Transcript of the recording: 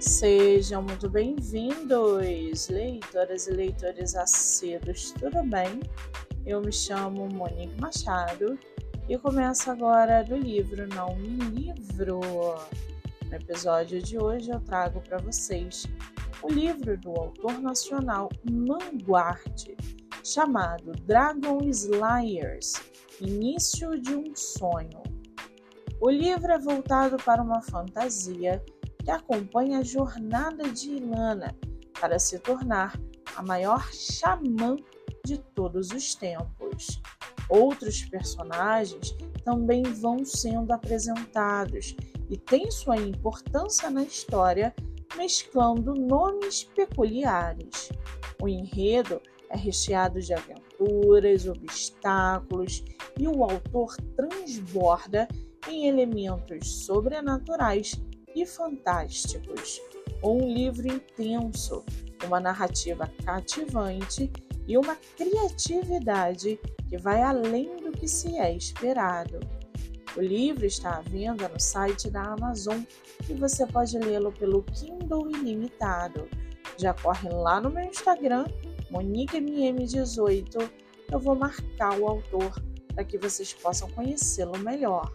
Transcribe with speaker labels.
Speaker 1: Sejam muito bem-vindos, leitoras e leitores assíduos, tudo bem? Eu me chamo Monique Machado e começo agora do livro Não Me Livro. No episódio de hoje eu trago para vocês o livro do autor nacional Manguarte, chamado Dragon Slayers Início de um Sonho. O livro é voltado para uma fantasia que acompanha a jornada de Ilana para se tornar a maior xamã de todos os tempos. Outros personagens também vão sendo apresentados e têm sua importância na história, mesclando nomes peculiares. O enredo é recheado de aventuras, obstáculos e o autor transborda em elementos sobrenaturais e fantásticos. Um livro intenso, uma narrativa cativante e uma criatividade que vai além do que se é esperado. O livro está à venda no site da Amazon e você pode lê-lo pelo Kindle Ilimitado. Já corre lá no meu Instagram, MoniqueMM18. Eu vou marcar o autor para que vocês possam conhecê-lo melhor.